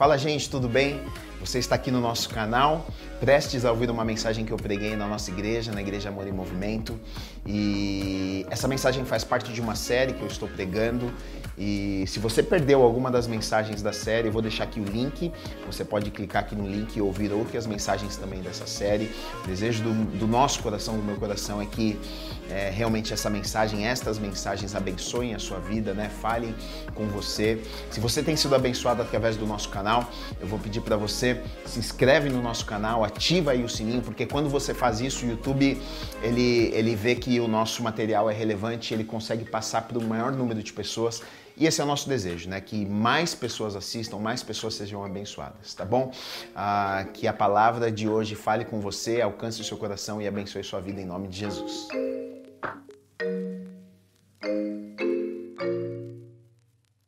Fala, gente, tudo bem? Você está aqui no nosso canal, prestes a ouvir uma mensagem que eu preguei na nossa igreja, na Igreja Amor e Movimento. E essa mensagem faz parte de uma série que eu estou pregando e se você perdeu alguma das mensagens da série, eu vou deixar aqui o link. Você pode clicar aqui no link e ouvir outras mensagens também dessa série. O desejo do, do nosso coração, do meu coração, é que é, realmente essa mensagem, estas mensagens abençoem a sua vida, né? Falem com você. Se você tem sido abençoado através do nosso canal, eu vou pedir para você se inscreve no nosso canal, ativa aí o sininho, porque quando você faz isso, o YouTube ele, ele vê que o nosso material é relevante, ele consegue passar para o maior número de pessoas e esse é o nosso desejo, né? Que mais pessoas assistam, mais pessoas sejam abençoadas, tá bom? Ah, que a palavra de hoje fale com você, alcance o seu coração e abençoe sua vida em nome de Jesus.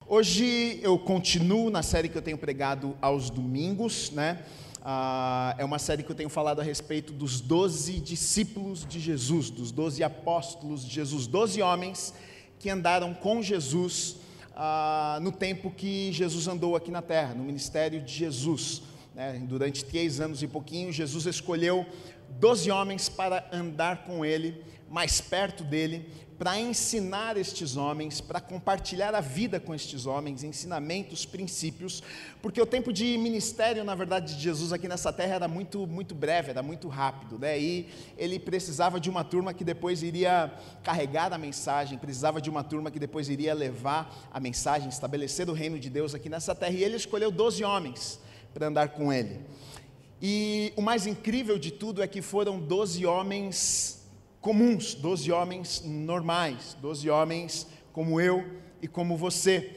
Hoje eu continuo na série que eu tenho pregado aos domingos, né? Ah, é uma série que eu tenho falado a respeito dos doze discípulos de Jesus, dos doze apóstolos de Jesus, doze homens que andaram com Jesus ah, no tempo que Jesus andou aqui na terra, no ministério de Jesus. Né? Durante três anos e pouquinho, Jesus escolheu doze homens para andar com ele, mais perto dele, para ensinar estes homens, para compartilhar a vida com estes homens, ensinamentos, princípios, porque o tempo de ministério, na verdade, de Jesus aqui nessa terra era muito, muito breve, era muito rápido, né? E ele precisava de uma turma que depois iria carregar a mensagem, precisava de uma turma que depois iria levar a mensagem, estabelecer o reino de Deus aqui nessa terra, e ele escolheu doze homens para andar com ele. E o mais incrível de tudo é que foram doze homens comuns, doze homens normais, doze homens como eu e como você.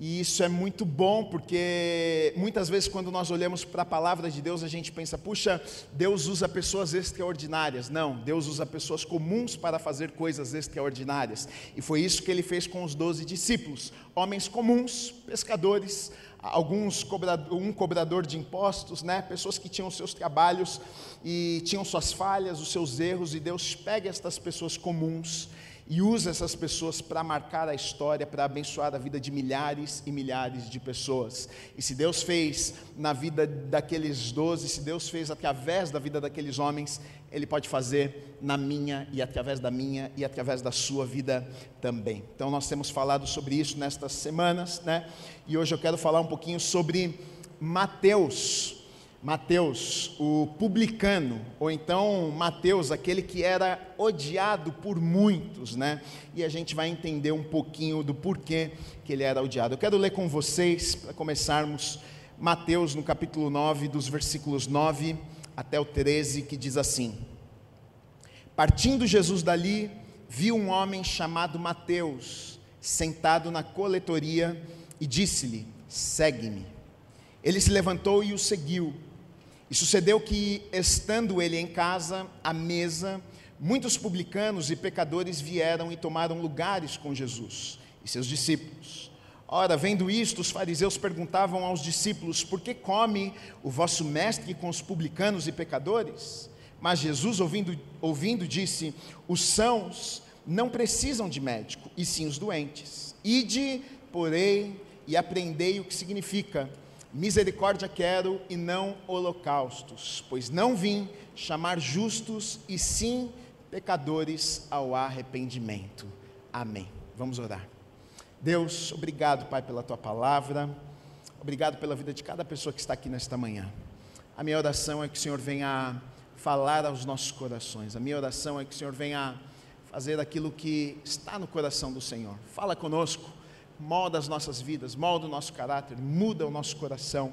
E isso é muito bom, porque muitas vezes, quando nós olhamos para a palavra de Deus, a gente pensa, puxa, Deus usa pessoas extraordinárias. Não, Deus usa pessoas comuns para fazer coisas extraordinárias. E foi isso que ele fez com os doze discípulos: homens comuns, pescadores, alguns cobrador, um cobrador de impostos, né? pessoas que tinham seus trabalhos e tinham suas falhas, os seus erros, e Deus pega estas pessoas comuns e usa essas pessoas para marcar a história, para abençoar a vida de milhares e milhares de pessoas. E se Deus fez na vida daqueles doze, se Deus fez através da vida daqueles homens, Ele pode fazer na minha e através da minha e através da sua vida também. Então nós temos falado sobre isso nestas semanas, né? E hoje eu quero falar um pouquinho sobre Mateus. Mateus, o publicano, ou então Mateus, aquele que era odiado por muitos, né? E a gente vai entender um pouquinho do porquê que ele era odiado. Eu quero ler com vocês, para começarmos, Mateus no capítulo 9, dos versículos 9 até o 13, que diz assim: Partindo Jesus dali, viu um homem chamado Mateus, sentado na coletoria, e disse-lhe: Segue-me. Ele se levantou e o seguiu. E sucedeu que, estando ele em casa, à mesa, muitos publicanos e pecadores vieram e tomaram lugares com Jesus e seus discípulos. Ora, vendo isto, os fariseus perguntavam aos discípulos: Por que come o vosso mestre com os publicanos e pecadores? Mas Jesus, ouvindo, ouvindo disse: Os sãos não precisam de médico, e sim os doentes. Ide, porém, e aprendei o que significa Misericórdia quero e não holocaustos, pois não vim chamar justos e sim pecadores ao arrependimento. Amém. Vamos orar. Deus, obrigado, Pai, pela tua palavra. Obrigado pela vida de cada pessoa que está aqui nesta manhã. A minha oração é que o Senhor venha falar aos nossos corações. A minha oração é que o Senhor venha fazer aquilo que está no coração do Senhor. Fala conosco molda as nossas vidas, molda o nosso caráter, muda o nosso coração,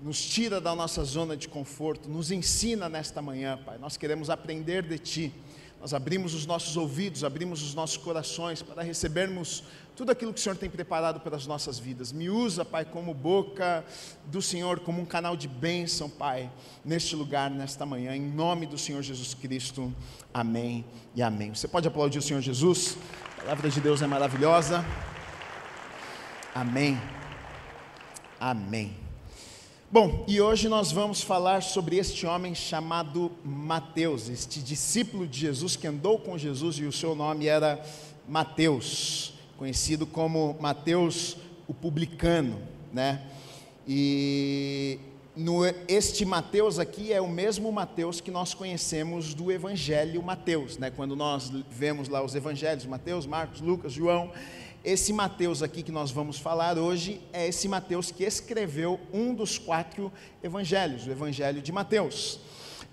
nos tira da nossa zona de conforto, nos ensina nesta manhã, Pai. Nós queremos aprender de Ti. Nós abrimos os nossos ouvidos, abrimos os nossos corações para recebermos tudo aquilo que o Senhor tem preparado para as nossas vidas. Me usa, Pai, como boca do Senhor, como um canal de bênção, Pai, neste lugar, nesta manhã, em nome do Senhor Jesus Cristo. Amém e amém. Você pode aplaudir o Senhor Jesus? A palavra de Deus é maravilhosa. Amém. Amém. Bom, e hoje nós vamos falar sobre este homem chamado Mateus, este discípulo de Jesus que andou com Jesus e o seu nome era Mateus, conhecido como Mateus o publicano, né? E no, este Mateus aqui é o mesmo Mateus que nós conhecemos do Evangelho Mateus, né? Quando nós vemos lá os Evangelhos, Mateus, Marcos, Lucas, João, esse Mateus aqui que nós vamos falar hoje é esse Mateus que escreveu um dos quatro Evangelhos, o Evangelho de Mateus.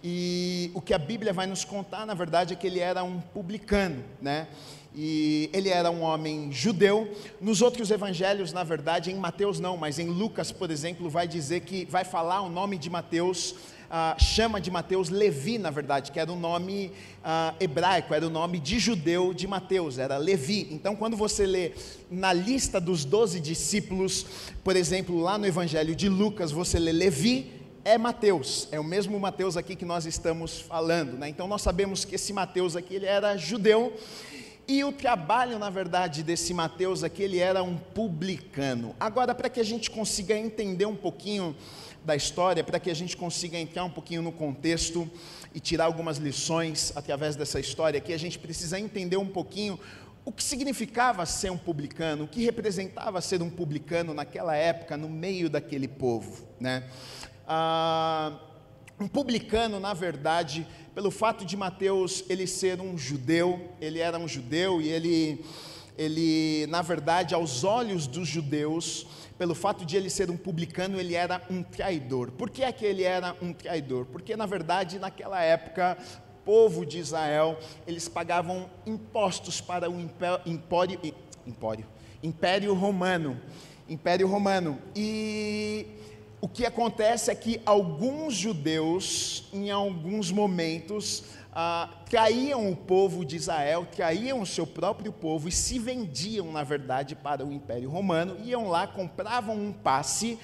E o que a Bíblia vai nos contar, na verdade, é que ele era um publicano, né? e ele era um homem judeu. Nos outros evangelhos, na verdade, em Mateus não, mas em Lucas, por exemplo, vai dizer que vai falar o nome de Mateus, chama de Mateus Levi, na verdade, que era o nome ah, hebraico, era o nome de judeu de Mateus, era Levi. Então, quando você lê na lista dos doze discípulos, por exemplo, lá no evangelho de Lucas, você lê Levi, é Mateus, é o mesmo Mateus aqui que nós estamos falando, né? Então nós sabemos que esse Mateus aqui ele era judeu e o trabalho, na verdade, desse Mateus aqui, ele era um publicano. Agora, para que a gente consiga entender um pouquinho da história, para que a gente consiga entrar um pouquinho no contexto e tirar algumas lições através dessa história aqui, a gente precisa entender um pouquinho o que significava ser um publicano, o que representava ser um publicano naquela época, no meio daquele povo, né? Ah, um publicano, na verdade, pelo fato de Mateus ele ser um judeu, ele era um judeu e ele, ele, na verdade, aos olhos dos judeus, pelo fato de ele ser um publicano, ele era um traidor. Por que é que ele era um traidor? Porque, na verdade, naquela época, o povo de Israel, eles pagavam impostos para o império, império, império romano. Império romano. E o que acontece é que alguns judeus, em alguns momentos, ah, traíam o povo de Israel, traíam o seu próprio povo e se vendiam, na verdade, para o Império Romano, iam lá, compravam um passe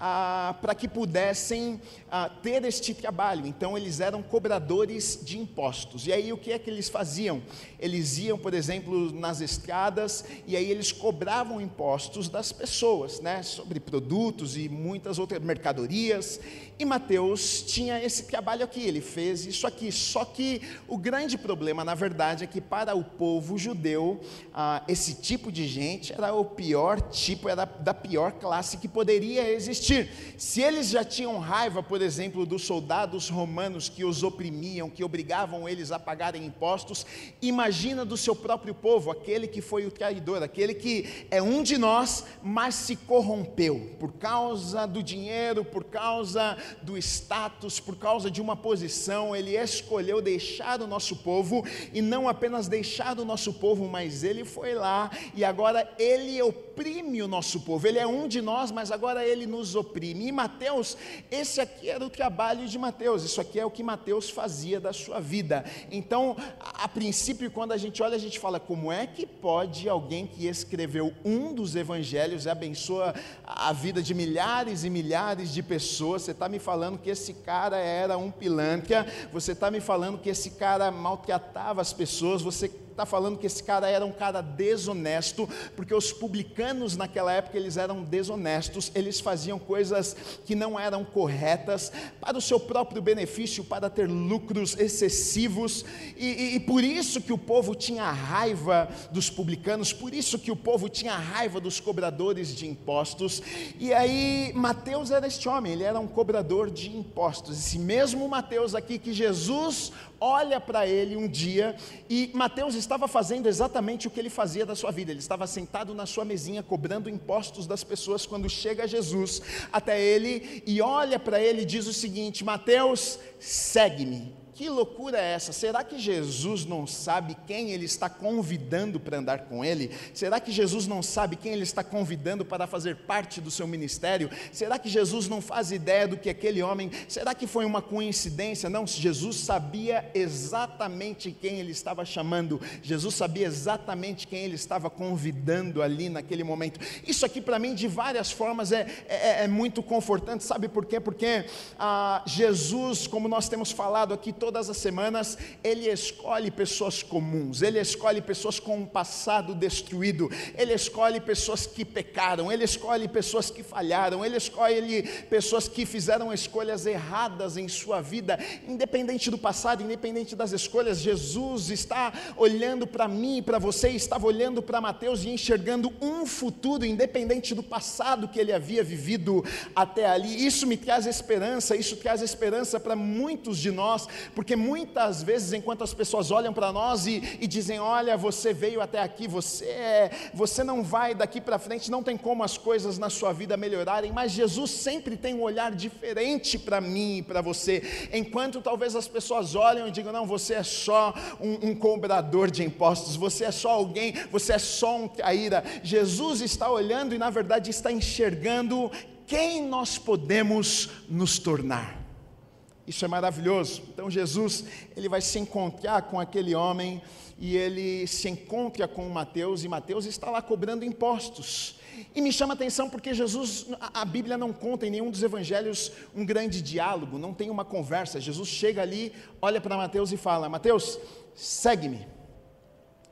ah, para que pudessem ah, ter este trabalho. Então, eles eram cobradores de impostos. E aí, o que é que eles faziam? Eles iam, por exemplo, nas estradas e aí eles cobravam impostos das pessoas, né, sobre produtos e muitas outras mercadorias. E Mateus tinha esse trabalho aqui, ele fez isso aqui. Só que o grande problema, na verdade, é que para o povo judeu, ah, esse tipo de gente era o pior tipo, era da pior classe que poderia existir. Se eles já tinham raiva, por exemplo, dos soldados romanos que os oprimiam, que obrigavam eles a pagarem impostos, imagina do seu próprio povo, aquele que foi o traidor, aquele que é um de nós, mas se corrompeu por causa do dinheiro, por causa do status, por causa de uma posição, ele escolheu deixar o nosso povo e não apenas deixar o nosso povo, mas ele foi lá e agora ele oprime o nosso povo. Ele é um de nós, mas agora ele nos oprime. E Mateus, esse aqui era o trabalho de Mateus, isso aqui é o que Mateus fazia da sua vida. Então, a, princípio, quando a gente olha, a gente fala: como é que pode alguém que escreveu um dos evangelhos e abençoa a vida de milhares e milhares de pessoas, você está me falando que esse cara era um pilantra, você está me falando que esse cara maltratava as pessoas, você está falando que esse cara era um cara desonesto, porque os publicanos naquela época eles eram desonestos, eles faziam coisas que não eram corretas para o seu próprio benefício, para ter lucros excessivos, e, e, e por isso que o povo tinha raiva dos publicanos, por isso que o povo tinha raiva dos cobradores de impostos. E aí Mateus era este homem, ele era um cobrador de impostos. Esse mesmo Mateus aqui que Jesus olha para ele um dia e Mateus estava fazendo exatamente o que ele fazia da sua vida. Ele estava sentado na sua mesinha cobrando impostos das pessoas quando chega Jesus até ele e olha para ele e diz o seguinte: Mateus, segue-me. Que loucura é essa? Será que Jesus não sabe quem ele está convidando para andar com ele? Será que Jesus não sabe quem ele está convidando para fazer parte do seu ministério? Será que Jesus não faz ideia do que aquele homem? Será que foi uma coincidência? Não, Jesus sabia exatamente quem ele estava chamando. Jesus sabia exatamente quem ele estava convidando ali naquele momento. Isso aqui para mim de várias formas é, é, é, muito confortante. Sabe por quê? Porque ah, Jesus, como nós temos falado aqui todas as semanas, ele escolhe pessoas comuns, ele escolhe pessoas com um passado destruído, ele escolhe pessoas que pecaram, ele escolhe pessoas que falharam, ele escolhe pessoas que fizeram escolhas erradas em sua vida, independente do passado, independente das escolhas. Jesus está olhando para mim para você, estava olhando para Mateus e enxergando um futuro, independente do passado que ele havia vivido até ali. Isso me traz esperança, isso traz esperança para muitos de nós, porque muitas vezes, enquanto as pessoas olham para nós e, e, dizem: Olha, você veio até aqui, você, é, você não vai daqui para frente, não tem como as coisas na sua vida melhorarem, mas Jesus sempre tem um olhar diferente para mim e para você. Enquanto talvez as pessoas olham e digam: Não, você é só um, um cobrador de impostos, você é só alguém, você é só um traíra. Jesus está olhando e, na verdade, está enxergando quem nós podemos nos tornar. Isso é maravilhoso. Então Jesus, ele vai se encontrar com aquele homem e ele se encontra com Mateus e Mateus está lá cobrando impostos. E me chama a atenção porque Jesus, a Bíblia não conta em nenhum dos evangelhos um grande diálogo, não tem uma conversa. Jesus chega ali, olha para Mateus e fala: Mateus, segue-me.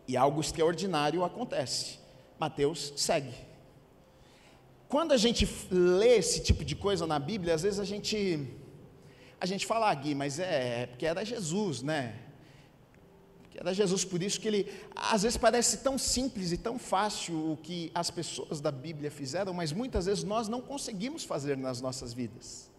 E algo extraordinário acontece. Mateus segue. Quando a gente lê esse tipo de coisa na Bíblia, às vezes a gente a gente fala, ah, Gui, mas é, é porque era Jesus, né? Porque era Jesus, por isso que ele, às vezes parece tão simples e tão fácil o que as pessoas da Bíblia fizeram, mas muitas vezes nós não conseguimos fazer nas nossas vidas.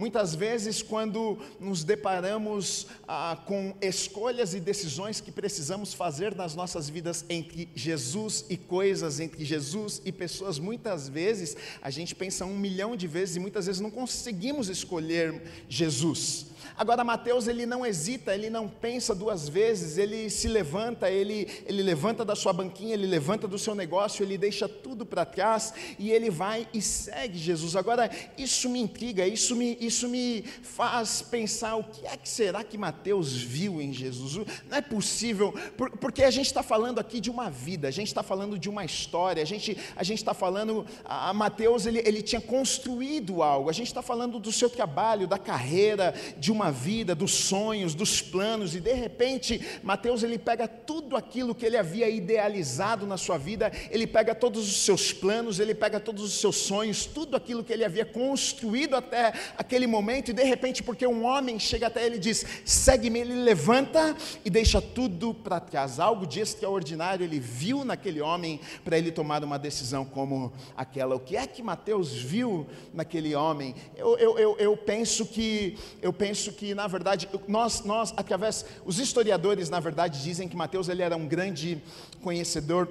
Muitas vezes, quando nos deparamos ah, com escolhas e decisões que precisamos fazer nas nossas vidas entre Jesus e coisas, entre Jesus e pessoas, muitas vezes a gente pensa um milhão de vezes e muitas vezes não conseguimos escolher Jesus. Agora Mateus ele não hesita, ele não pensa duas vezes, ele se levanta, ele, ele levanta da sua banquinha, ele levanta do seu negócio, ele deixa tudo para trás e ele vai e segue Jesus. Agora isso me intriga, isso me, isso me faz pensar o que é que será que Mateus viu em Jesus? Não é possível, porque a gente está falando aqui de uma vida, a gente está falando de uma história, a gente a está falando, a Mateus ele, ele tinha construído algo, a gente está falando do seu trabalho, da carreira, de uma vida, dos sonhos, dos planos, e de repente Mateus ele pega tudo aquilo que ele havia idealizado na sua vida, ele pega todos os seus planos, ele pega todos os seus sonhos, tudo aquilo que ele havia construído até aquele momento, e de repente, porque um homem chega até ele e diz: segue-me, ele levanta e deixa tudo para trás. Algo de extraordinário ele viu naquele homem para ele tomar uma decisão como aquela. O que é que Mateus viu naquele homem? Eu, eu, eu, eu penso que eu penso que, na verdade, nós, nós através, os historiadores, na verdade, dizem que Mateus ele era um grande conhecedor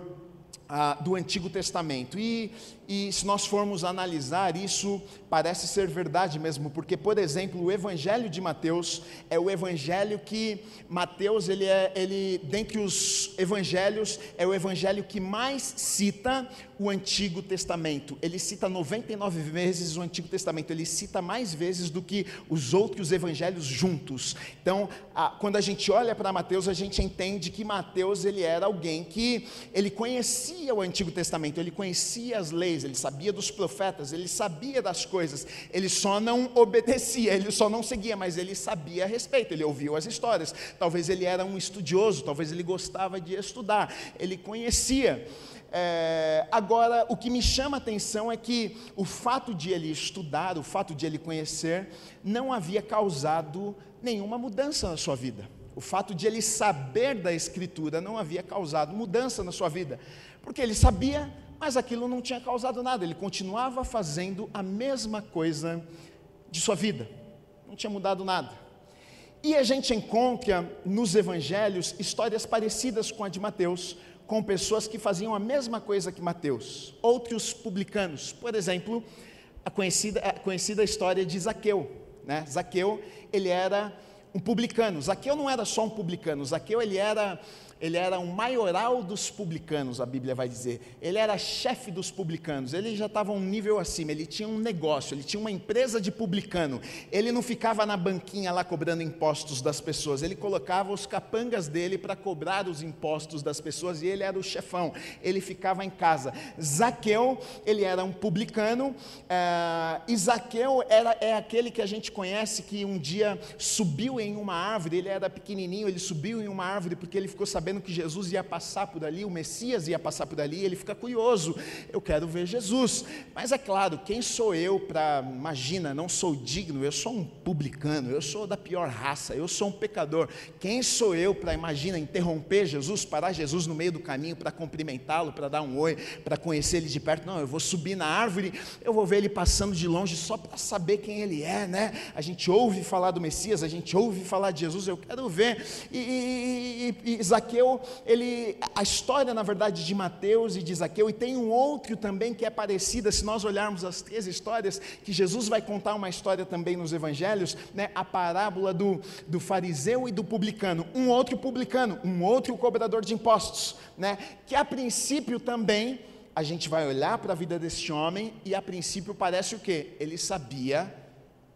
ah, do Antigo Testamento. E, e se nós formos analisar, isso parece ser verdade mesmo, porque, por exemplo, o Evangelho de Mateus é o Evangelho que Mateus, ele é, ele, dentre os Evangelhos, é o Evangelho que mais cita o Antigo Testamento. Ele cita 99 vezes o Antigo Testamento, ele cita mais vezes do que os outros Evangelhos juntos. Então, a, quando a gente olha para Mateus, a gente entende que Mateus, ele era alguém que, ele conhecia o Antigo Testamento, ele conhecia as leis, ele sabia dos profetas, ele sabia das coisas, ele só não obedecia, ele só não seguia, mas ele sabia a respeito, ele ouviu as histórias. Talvez ele era um estudioso, talvez ele gostava de estudar, ele conhecia. É, agora, o que me chama a atenção é que o fato de ele estudar, o fato de ele conhecer, não havia causado nenhuma mudança na sua vida. O fato de ele saber da Escritura não havia causado mudança na sua vida, porque ele sabia, mas aquilo não tinha causado nada, ele continuava fazendo a mesma coisa de sua vida, não tinha mudado nada. E a gente encontra nos evangelhos histórias parecidas com a de Mateus, com pessoas que faziam a mesma coisa que Mateus, outros publicanos. Por exemplo, a conhecida, a conhecida história de Zaqueu. Né? Zaqueu, ele era um publicano. Zaqueu não era só um publicano, Zaqueu ele era ele era um maioral dos publicanos, a Bíblia vai dizer. Ele era chefe dos publicanos, ele já estava um nível acima, ele tinha um negócio, ele tinha uma empresa de publicano. Ele não ficava na banquinha lá cobrando impostos das pessoas, ele colocava os capangas dele para cobrar os impostos das pessoas e ele era o chefão, ele ficava em casa. Zaqueu, ele era um publicano, uh, e Zaqueu era, é aquele que a gente conhece que um dia subiu em uma árvore, ele era pequenininho, ele subiu em uma árvore porque ele ficou sabendo sabendo que Jesus ia passar por ali, o Messias ia passar por ali, ele fica curioso, eu quero ver Jesus. Mas é claro, quem sou eu para, imagina, não sou digno, eu sou um publicano, eu sou da pior raça, eu sou um pecador. Quem sou eu para, imagina, interromper Jesus, parar Jesus no meio do caminho para cumprimentá-lo, para dar um oi, para conhecer ele de perto? Não, eu vou subir na árvore, eu vou ver ele passando de longe só para saber quem ele é, né? A gente ouve falar do Messias, a gente ouve falar de Jesus, eu quero ver. E, e, e, e Zaqueu Zaqueu, ele, a história, na verdade, de Mateus e de Zaqueu, e tem um outro também que é parecida, se nós olharmos as três histórias, que Jesus vai contar uma história também nos evangelhos, né, a parábola do, do fariseu e do publicano, um outro publicano, um outro cobrador de impostos, né, que a princípio também, a gente vai olhar para a vida desse homem, e a princípio parece o quê? Ele sabia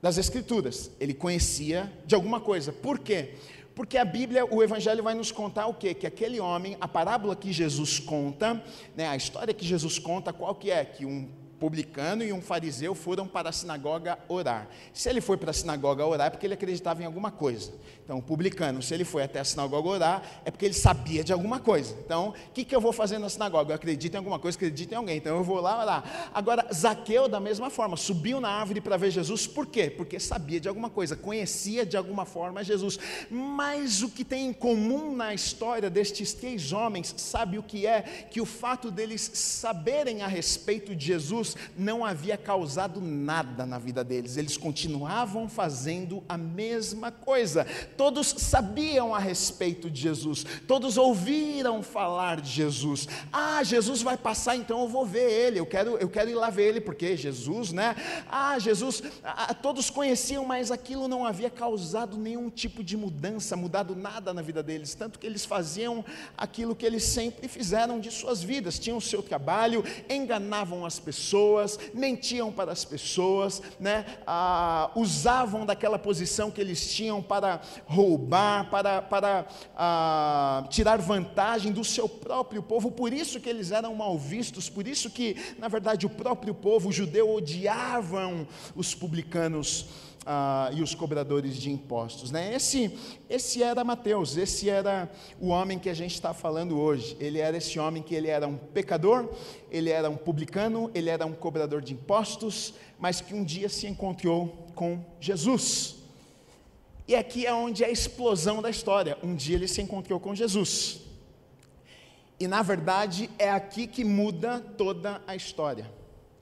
das escrituras, ele conhecia de alguma coisa, por quê? Porque a Bíblia, o Evangelho vai nos contar o quê? Que aquele homem, a parábola que Jesus conta, né, a história que Jesus conta, qual que é? Que um publicano e um fariseu foram para a sinagoga orar. Se ele foi para a sinagoga orar é porque ele acreditava em alguma coisa. Então, o publicano, se ele foi até a sinagoga orar, é porque ele sabia de alguma coisa. Então, o que, que eu vou fazer na sinagoga? Eu acredito em alguma coisa, acredito em alguém. Então, eu vou lá orar. Agora, Zaqueu, da mesma forma, subiu na árvore para ver Jesus. Por quê? Porque sabia de alguma coisa, conhecia de alguma forma Jesus. Mas o que tem em comum na história destes três homens, sabe o que é? Que o fato deles saberem a respeito de Jesus não havia causado nada na vida deles, eles continuavam fazendo a mesma coisa. Todos sabiam a respeito de Jesus, todos ouviram falar de Jesus. Ah, Jesus vai passar, então eu vou ver ele, eu quero, eu quero ir lá ver ele, porque Jesus, né? Ah, Jesus, ah, todos conheciam, mas aquilo não havia causado nenhum tipo de mudança, mudado nada na vida deles, tanto que eles faziam aquilo que eles sempre fizeram de suas vidas, tinham o seu trabalho, enganavam as pessoas pessoas, mentiam para as pessoas, né? Ah, usavam daquela posição que eles tinham para roubar, para, para ah, tirar vantagem do seu próprio povo, por isso que eles eram mal vistos, por isso que, na verdade, o próprio povo judeu odiavam os publicanos ah, e os cobradores de impostos. Né? Esse, esse era Mateus, esse era o homem que a gente está falando hoje. Ele era esse homem que ele era um pecador, ele era um publicano, ele era um cobrador de impostos, mas que um dia se encontrou com Jesus. E aqui é onde é a explosão da história. Um dia ele se encontrou com Jesus. E na verdade é aqui que muda toda a história.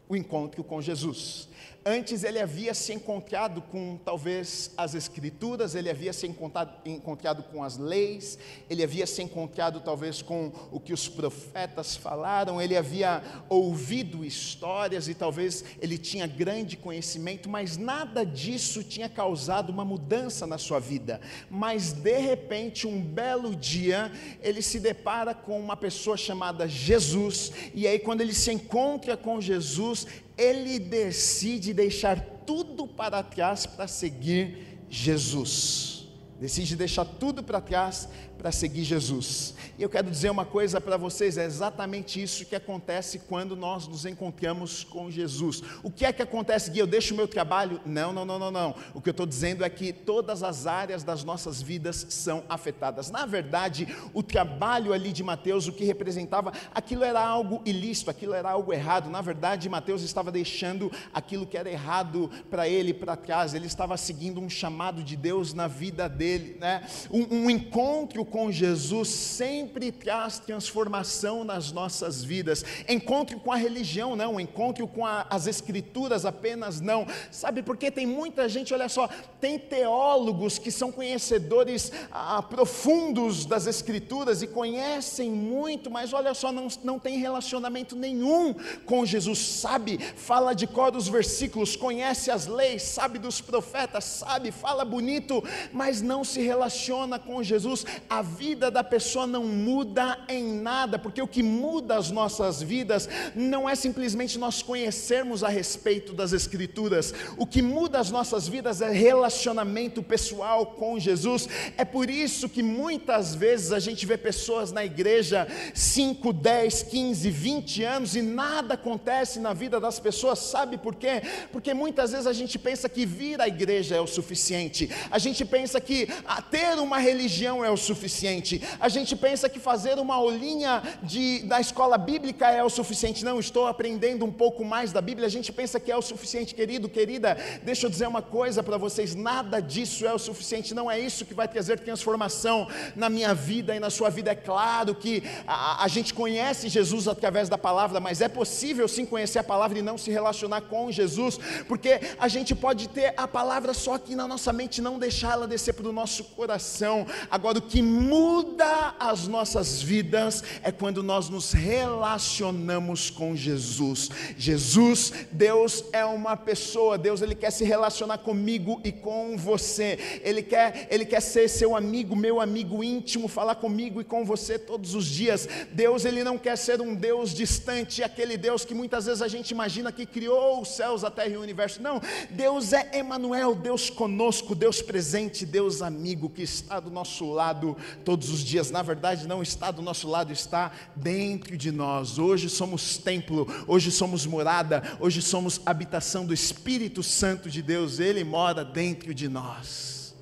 O encontro com Jesus. Antes ele havia se encontrado com talvez as escrituras, ele havia se encontrado, encontrado, com as leis, ele havia se encontrado talvez com o que os profetas falaram, ele havia ouvido histórias e talvez ele tinha grande conhecimento, mas nada disso tinha causado uma mudança na sua vida. Mas de repente, um belo dia, ele se depara com uma pessoa chamada Jesus, e aí quando ele se encontra com Jesus, ele decide deixar tudo para trás para seguir Jesus. Decide deixar tudo para trás para seguir Jesus. E eu quero dizer uma coisa para vocês: é exatamente isso que acontece quando nós nos encontramos com Jesus. O que é que acontece, Gui? Eu deixo o meu trabalho? Não, não, não, não, não. O que eu estou dizendo é que todas as áreas das nossas vidas são afetadas. Na verdade, o trabalho ali de Mateus, o que representava, aquilo era algo ilícito, aquilo era algo errado. Na verdade, Mateus estava deixando aquilo que era errado para ele para trás. Ele estava seguindo um chamado de Deus na vida dele, né? um, um encontro com Jesus sempre traz transformação nas nossas vidas. Encontro com a religião, não. Encontro com a, as escrituras apenas, não. Sabe por que tem muita gente, olha só, tem teólogos que são conhecedores ah, profundos das escrituras e conhecem muito, mas olha só, não, não tem relacionamento nenhum com Jesus. Sabe, fala de cor os versículos, conhece as leis, sabe dos profetas, sabe, fala bonito, mas não não se relaciona com Jesus, a vida da pessoa não muda em nada, porque o que muda as nossas vidas não é simplesmente nós conhecermos a respeito das Escrituras, o que muda as nossas vidas é relacionamento pessoal com Jesus. É por isso que muitas vezes a gente vê pessoas na igreja 5, 10, 15, 20 anos e nada acontece na vida das pessoas, sabe por quê? Porque muitas vezes a gente pensa que vir à igreja é o suficiente, a gente pensa que ter uma religião é o suficiente, a gente pensa que fazer uma aulinha de, da escola bíblica é o suficiente. Não, estou aprendendo um pouco mais da Bíblia, a gente pensa que é o suficiente, querido, querida. Deixa eu dizer uma coisa para vocês: nada disso é o suficiente, não é isso que vai trazer transformação na minha vida e na sua vida. É claro que a, a gente conhece Jesus através da palavra, mas é possível sim conhecer a palavra e não se relacionar com Jesus, porque a gente pode ter a palavra só aqui na nossa mente, não deixá-la descer para o nosso coração. Agora, o que muda as nossas vidas é quando nós nos relacionamos com Jesus. Jesus, Deus é uma pessoa, Deus ele quer se relacionar comigo e com você. Ele quer, ele quer ser seu amigo, meu amigo íntimo, falar comigo e com você todos os dias. Deus ele não quer ser um Deus distante, aquele Deus que muitas vezes a gente imagina que criou os céus, a terra e o universo. Não, Deus é Emanuel, Deus conosco, Deus presente, Deus amigo que está do nosso lado todos os dias. Na verdade, não está do nosso lado, está dentro de nós. Hoje somos templo, hoje somos morada, hoje somos habitação do Espírito Santo de Deus. Ele mora dentro de nós.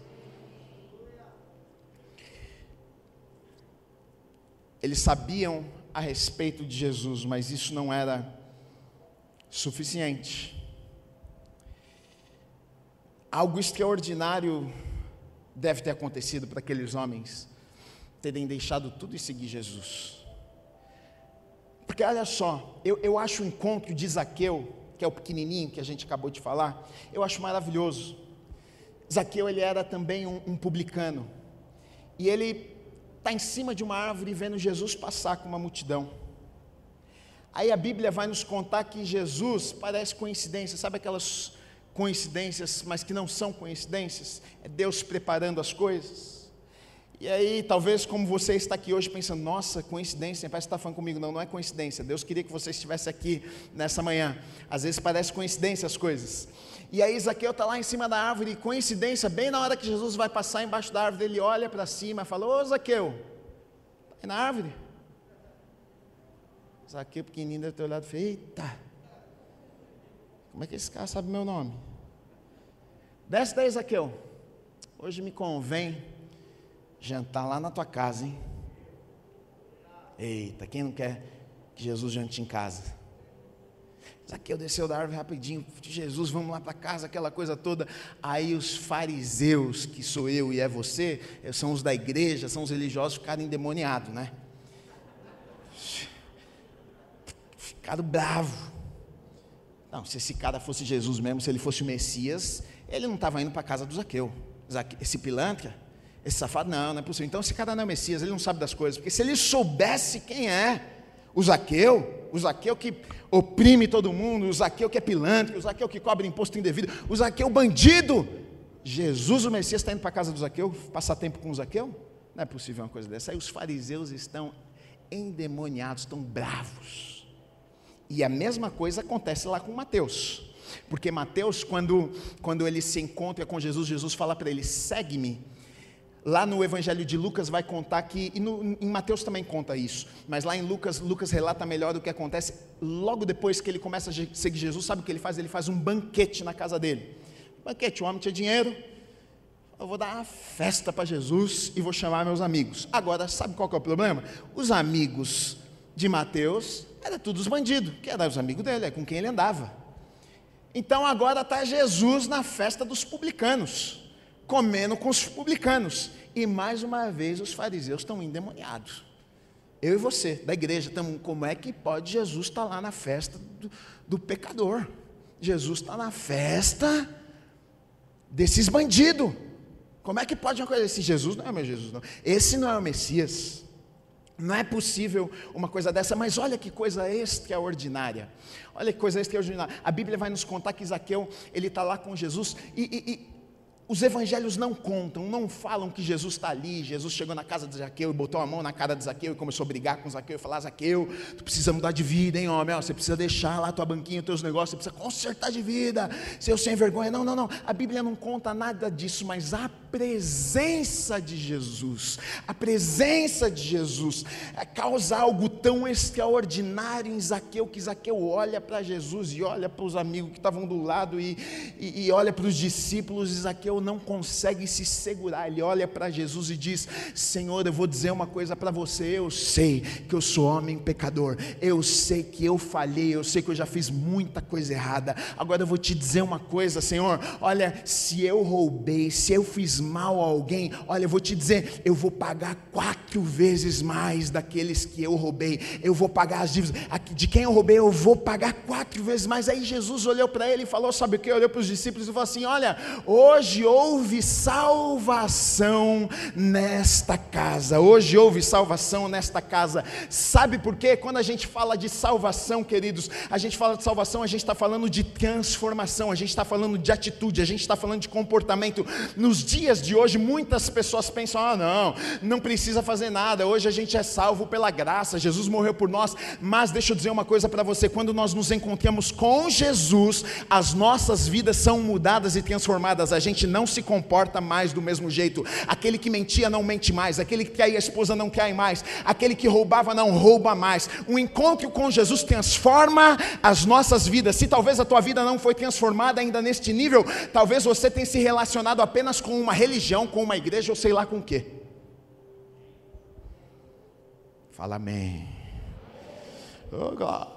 Eles sabiam a respeito de Jesus, mas isso não era suficiente. Algo extraordinário deve ter acontecido para aqueles homens terem deixado tudo e seguir Jesus. Porque olha só, eu, eu acho o encontro de Zaqueu, que é o pequenininho que a gente acabou de falar, eu acho maravilhoso. Zaqueu, ele era também um, um publicano, e ele está em cima de uma árvore vendo Jesus passar com uma multidão. Aí a Bíblia vai nos contar que Jesus parece coincidência, sabe aquelas coincidências, mas que não são coincidências? É Deus preparando as coisas. E aí, talvez como você está aqui hoje pensando, nossa, coincidência, parece que está falando comigo. Não, não é coincidência. Deus queria que você estivesse aqui nessa manhã. Às vezes parece coincidência as coisas. E aí Zaqueu está lá em cima da árvore, e coincidência, bem na hora que Jesus vai passar embaixo da árvore, ele olha para cima e fala, ô Zaqueu, está na árvore? Zaqueu pequenininho deve ter olhado e falou, eita, como é que esse cara sabe meu nome? Desce daí, Zaqueu. Hoje me convém jantar lá na tua casa, hein? Eita, quem não quer que Jesus jante em casa? Zaqueu desceu da árvore rapidinho, Jesus, vamos lá para casa, aquela coisa toda. Aí os fariseus, que sou eu e é você, são os da igreja, são os religiosos, ficaram endemoniados, né? Ficaram bravos. Não, se esse cara fosse Jesus mesmo, se ele fosse o Messias, ele não estava indo para a casa do Zaqueu. Esse pilantra, esse safado, não, não é possível. Então esse cara não é Messias, ele não sabe das coisas. Porque se ele soubesse quem é o Zaqueu, o Zaqueu que oprime todo mundo, o Zaqueu que é pilantra, o Zaqueu que cobra imposto indevido, o Zaqueu bandido. Jesus, o Messias, está indo para a casa do Zaqueu, passar tempo com o Zaqueu? Não é possível uma coisa dessa. Aí os fariseus estão endemoniados, estão bravos. E a mesma coisa acontece lá com Mateus. Porque Mateus, quando, quando ele se encontra com Jesus, Jesus fala para ele: segue-me. Lá no Evangelho de Lucas vai contar que, e no, em Mateus também conta isso, mas lá em Lucas, Lucas relata melhor o que acontece logo depois que ele começa a seguir Jesus. Sabe o que ele faz? Ele faz um banquete na casa dele. Banquete, o homem tinha dinheiro, eu vou dar uma festa para Jesus e vou chamar meus amigos. Agora, sabe qual é o problema? Os amigos de Mateus eram todos bandidos, que eram os amigos dele, é com quem ele andava. Então agora está Jesus na festa dos publicanos, comendo com os publicanos. E mais uma vez os fariseus estão endemoniados. Eu e você, da igreja, como é que pode Jesus estar tá lá na festa do, do pecador? Jesus está na festa desses bandidos. Como é que pode uma coisa? Esse Jesus não é meu Jesus, não. Esse não é o Messias. Não é possível uma coisa dessa, mas olha que coisa extraordinária. Olha que coisa extraordinária. A Bíblia vai nos contar que Zaqueu, ele está lá com Jesus, e, e, e os evangelhos não contam, não falam que Jesus está ali. Jesus chegou na casa de Zaqueu e botou a mão na cara de Zaqueu e começou a brigar com Zaqueu e falar: Zaqueu, tu precisa mudar de vida, hein, homem? Você precisa deixar lá tua banquinha, teus negócios, você precisa consertar de vida, seu sem vergonha. Não, não, não. A Bíblia não conta nada disso, mas a presença de Jesus, a presença de Jesus é, causa algo tão extraordinário em Zaqueu que Zaqueu olha para Jesus e olha para os amigos que estavam do lado e, e, e olha para os discípulos e Zaqueu não consegue se segurar. Ele olha para Jesus e diz: Senhor, eu vou dizer uma coisa para você. Eu sei que eu sou homem pecador. Eu sei que eu falhei. Eu sei que eu já fiz muita coisa errada. Agora eu vou te dizer uma coisa, Senhor. Olha, se eu roubei, se eu fiz mal a alguém, olha, eu vou te dizer, eu vou pagar quatro vezes mais daqueles que eu roubei. Eu vou pagar as dívidas. De quem eu roubei, eu vou pagar quatro vezes mais. Aí Jesus olhou para ele e falou: Sabe o que? Olhou para os discípulos e falou assim: Olha, hoje houve salvação nesta casa. Hoje houve salvação nesta casa. Sabe por quê? Quando a gente fala de salvação, queridos, a gente fala de salvação, a gente está falando de transformação, a gente está falando de atitude, a gente está falando de comportamento. Nos dias de hoje, muitas pessoas pensam: ah, não, não precisa fazer nada, hoje a gente é salvo pela graça, Jesus morreu por nós. Mas deixa eu dizer uma coisa para você: quando nós nos encontramos com Jesus, as nossas vidas são mudadas e transformadas, a gente não se comporta mais do mesmo jeito. Aquele que mentia não mente mais, aquele que traía a esposa não cai mais, aquele que roubava não rouba mais. Um encontro com Jesus transforma as nossas vidas. Se talvez a tua vida não foi transformada ainda neste nível, talvez você tenha se relacionado apenas com uma religião, com uma igreja ou sei lá com o quê. Fala amém. Oh, God.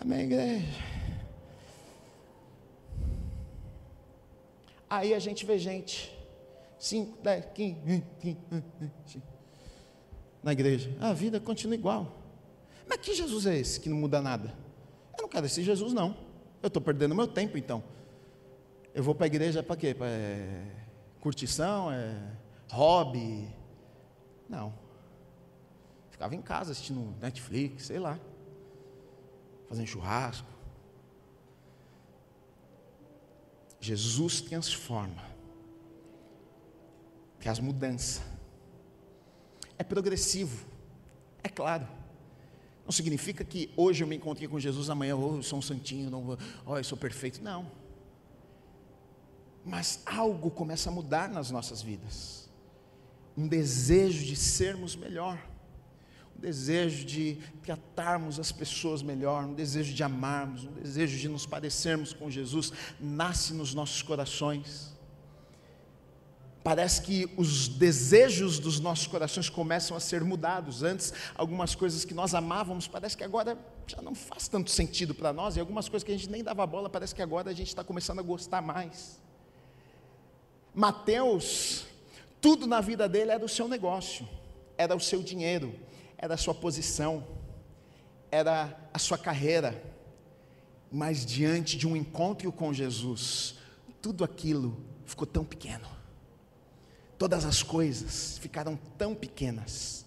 Amém, igreja. Aí a gente vê gente, 5, 10, 15, 20, na igreja. A vida continua igual. Mas que Jesus é esse que não muda nada? Eu não quero esse Jesus, não. Eu estou perdendo meu tempo, então. Eu vou para a igreja para quê? Para é, curtição? É, hobby? Não. Ficava em casa assistindo Netflix, sei lá. Fazendo churrasco. Jesus transforma, traz mudança. É progressivo, é claro. Não significa que hoje eu me encontrei com Jesus, amanhã eu sou um santinho, não, oh, eu sou perfeito. Não. Mas algo começa a mudar nas nossas vidas. Um desejo de sermos melhor um desejo de tratarmos as pessoas melhor, um desejo de amarmos, um desejo de nos parecermos com Jesus, nasce nos nossos corações. Parece que os desejos dos nossos corações começam a ser mudados. Antes, algumas coisas que nós amávamos, parece que agora já não faz tanto sentido para nós, e algumas coisas que a gente nem dava bola, parece que agora a gente está começando a gostar mais. Mateus, tudo na vida dele era o seu negócio, era o seu dinheiro, era a sua posição, era a sua carreira, mas diante de um encontro com Jesus, tudo aquilo ficou tão pequeno, todas as coisas ficaram tão pequenas,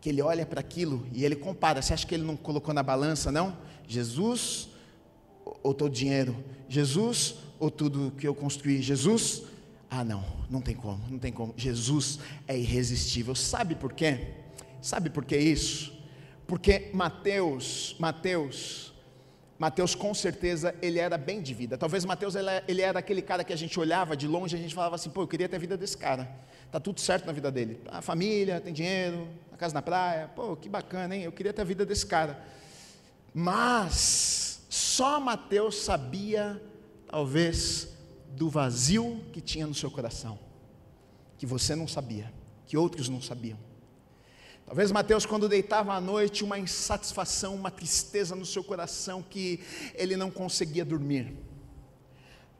que ele olha para aquilo e ele compara. Você acha que ele não colocou na balança, não? Jesus ou todo dinheiro? Jesus ou tudo que eu construí? Jesus? Ah, não, não tem como, não tem como. Jesus é irresistível. Sabe por quê? Sabe por que isso? Porque Mateus, Mateus, Mateus com certeza ele era bem de vida. Talvez Mateus ele, era aquele cara que a gente olhava de longe e a gente falava assim, pô, eu queria ter a vida desse cara. Tá tudo certo na vida dele. A família, tem dinheiro, a casa na praia. Pô, que bacana, hein? Eu queria ter a vida desse cara. Mas só Mateus sabia, talvez, do vazio que tinha no seu coração, que você não sabia, que outros não sabiam. Talvez Mateus, quando deitava à noite, uma insatisfação, uma tristeza no seu coração que ele não conseguia dormir.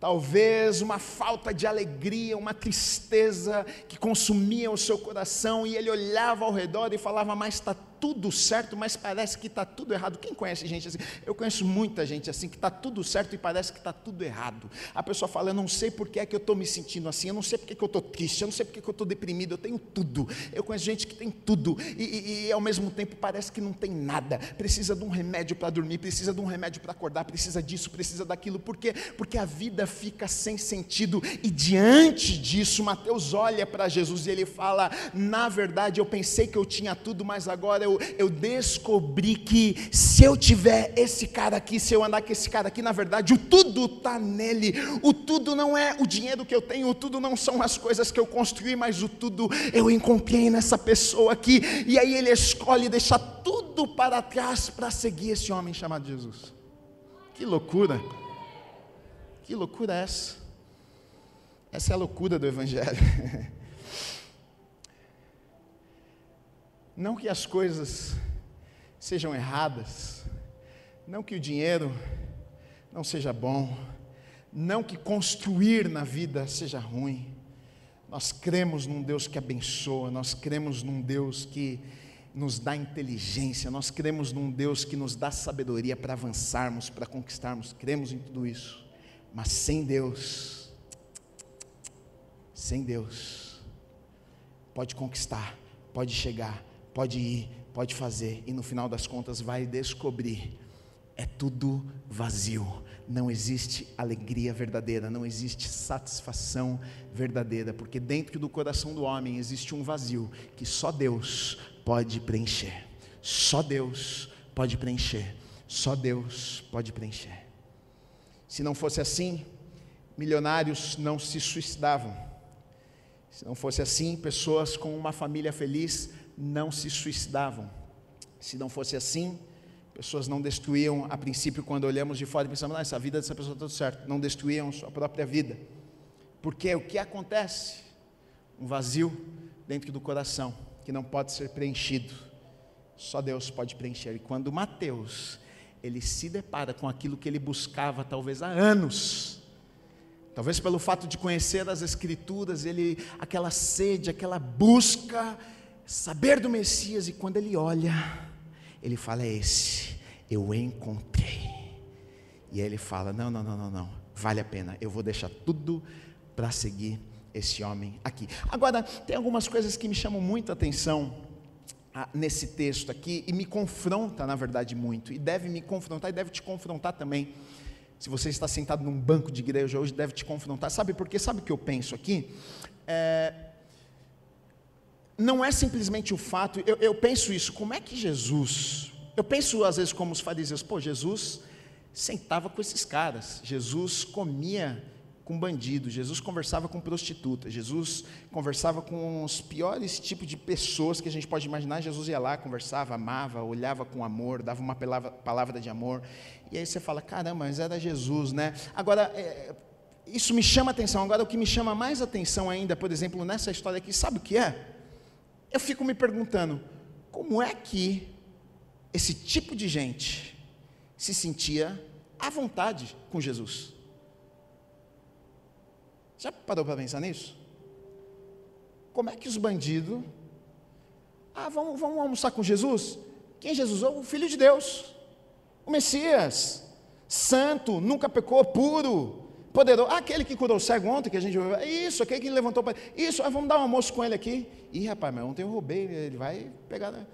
Talvez uma falta de alegria, uma tristeza que consumia o seu coração e ele olhava ao redor e falava: Mas está tudo certo, mas parece que está tudo errado. Quem conhece gente assim? Eu conheço muita gente assim, que está tudo certo e parece que está tudo errado. A pessoa fala: Eu não sei por que é que eu estou me sentindo assim, eu não sei por que, eu estou triste, eu não sei por que, que eu estou deprimido, eu tenho tudo. Eu conheço gente que tem tudo e, e, e ao mesmo tempo parece que não tem nada. Precisa de um remédio para dormir, precisa de um remédio para acordar, precisa disso, precisa daquilo. Por quê? Porque a vida fica sem sentido e diante disso, Mateus olha para Jesus e ele fala: Na verdade, eu pensei que eu tinha tudo, mas agora eu, eu descobri que se eu tiver esse cara aqui, se eu andar com esse cara aqui, na verdade, o tudo está nele. O tudo não é o dinheiro que eu tenho, o tudo não são as coisas que eu construí, mas o tudo eu encontrei nessa pessoa aqui. E aí ele escolhe deixar tudo para trás para seguir esse homem chamado Jesus. Que loucura! Que loucura é essa? Essa é a loucura do Evangelho. Não que as coisas sejam erradas, não que o dinheiro não seja bom, não que construir na vida seja ruim. Nós cremos num Deus que abençoa, nós cremos num Deus que nos dá inteligência, nós cremos num Deus que nos dá sabedoria para avançarmos, para conquistarmos, cremos em tudo isso. Mas sem Deus, sem Deus, pode conquistar, pode chegar, pode ir, pode fazer, e no final das contas vai descobrir: é tudo vazio. Não existe alegria verdadeira, não existe satisfação verdadeira, porque dentro do coração do homem existe um vazio que só Deus pode preencher. Só Deus pode preencher. Só Deus pode preencher. Se não fosse assim, milionários não se suicidavam. Se não fosse assim, pessoas com uma família feliz não se suicidavam. Se não fosse assim, pessoas não destruíam, a princípio, quando olhamos de fora e pensamos, ah, essa vida dessa pessoa está tudo certo, não destruíam sua própria vida. Porque o que acontece? Um vazio dentro do coração, que não pode ser preenchido. Só Deus pode preencher. E quando Mateus, ele se depara com aquilo que ele buscava talvez há anos, talvez pelo fato de conhecer as Escrituras, ele, aquela sede, aquela busca, saber do Messias, e quando ele olha, ele fala: É esse, eu encontrei. E aí ele fala: Não, não, não, não, não, vale a pena, eu vou deixar tudo para seguir esse homem aqui. Agora, tem algumas coisas que me chamam muito a atenção ah, nesse texto aqui e me confronta, na verdade, muito, e deve me confrontar e deve te confrontar também. Se você está sentado num banco de igreja hoje, deve te confrontar. Sabe por quê? Sabe o que eu penso aqui? É, não é simplesmente o fato, eu, eu, penso isso, como é que Jesus, eu penso às vezes como os fariseus, pô, Jesus sentava com esses caras, Jesus comia com bandido, Jesus conversava com prostituta, Jesus conversava com os piores tipos de pessoas que a gente pode imaginar, Jesus ia lá, conversava, amava, olhava com amor, dava uma palavra, palavra de amor, e aí você fala, caramba, mas era Jesus, né? Agora, é, isso me chama atenção, agora o que me chama mais atenção ainda, por exemplo, nessa história aqui, sabe o que é? Eu fico me perguntando, como é que esse tipo de gente se sentia à vontade com Jesus? Já parou para pensar nisso? Como é que os bandidos. Ah, vamos, vamos almoçar com Jesus? Quem é Jesus? O Filho de Deus, o Messias, santo, nunca pecou, puro, poderoso, aquele que curou o cego ontem, que a gente isso, aquele que levantou para isso, vamos dar um almoço com ele aqui. Ih, rapaz, mas ontem eu roubei, ele vai pegar. Né?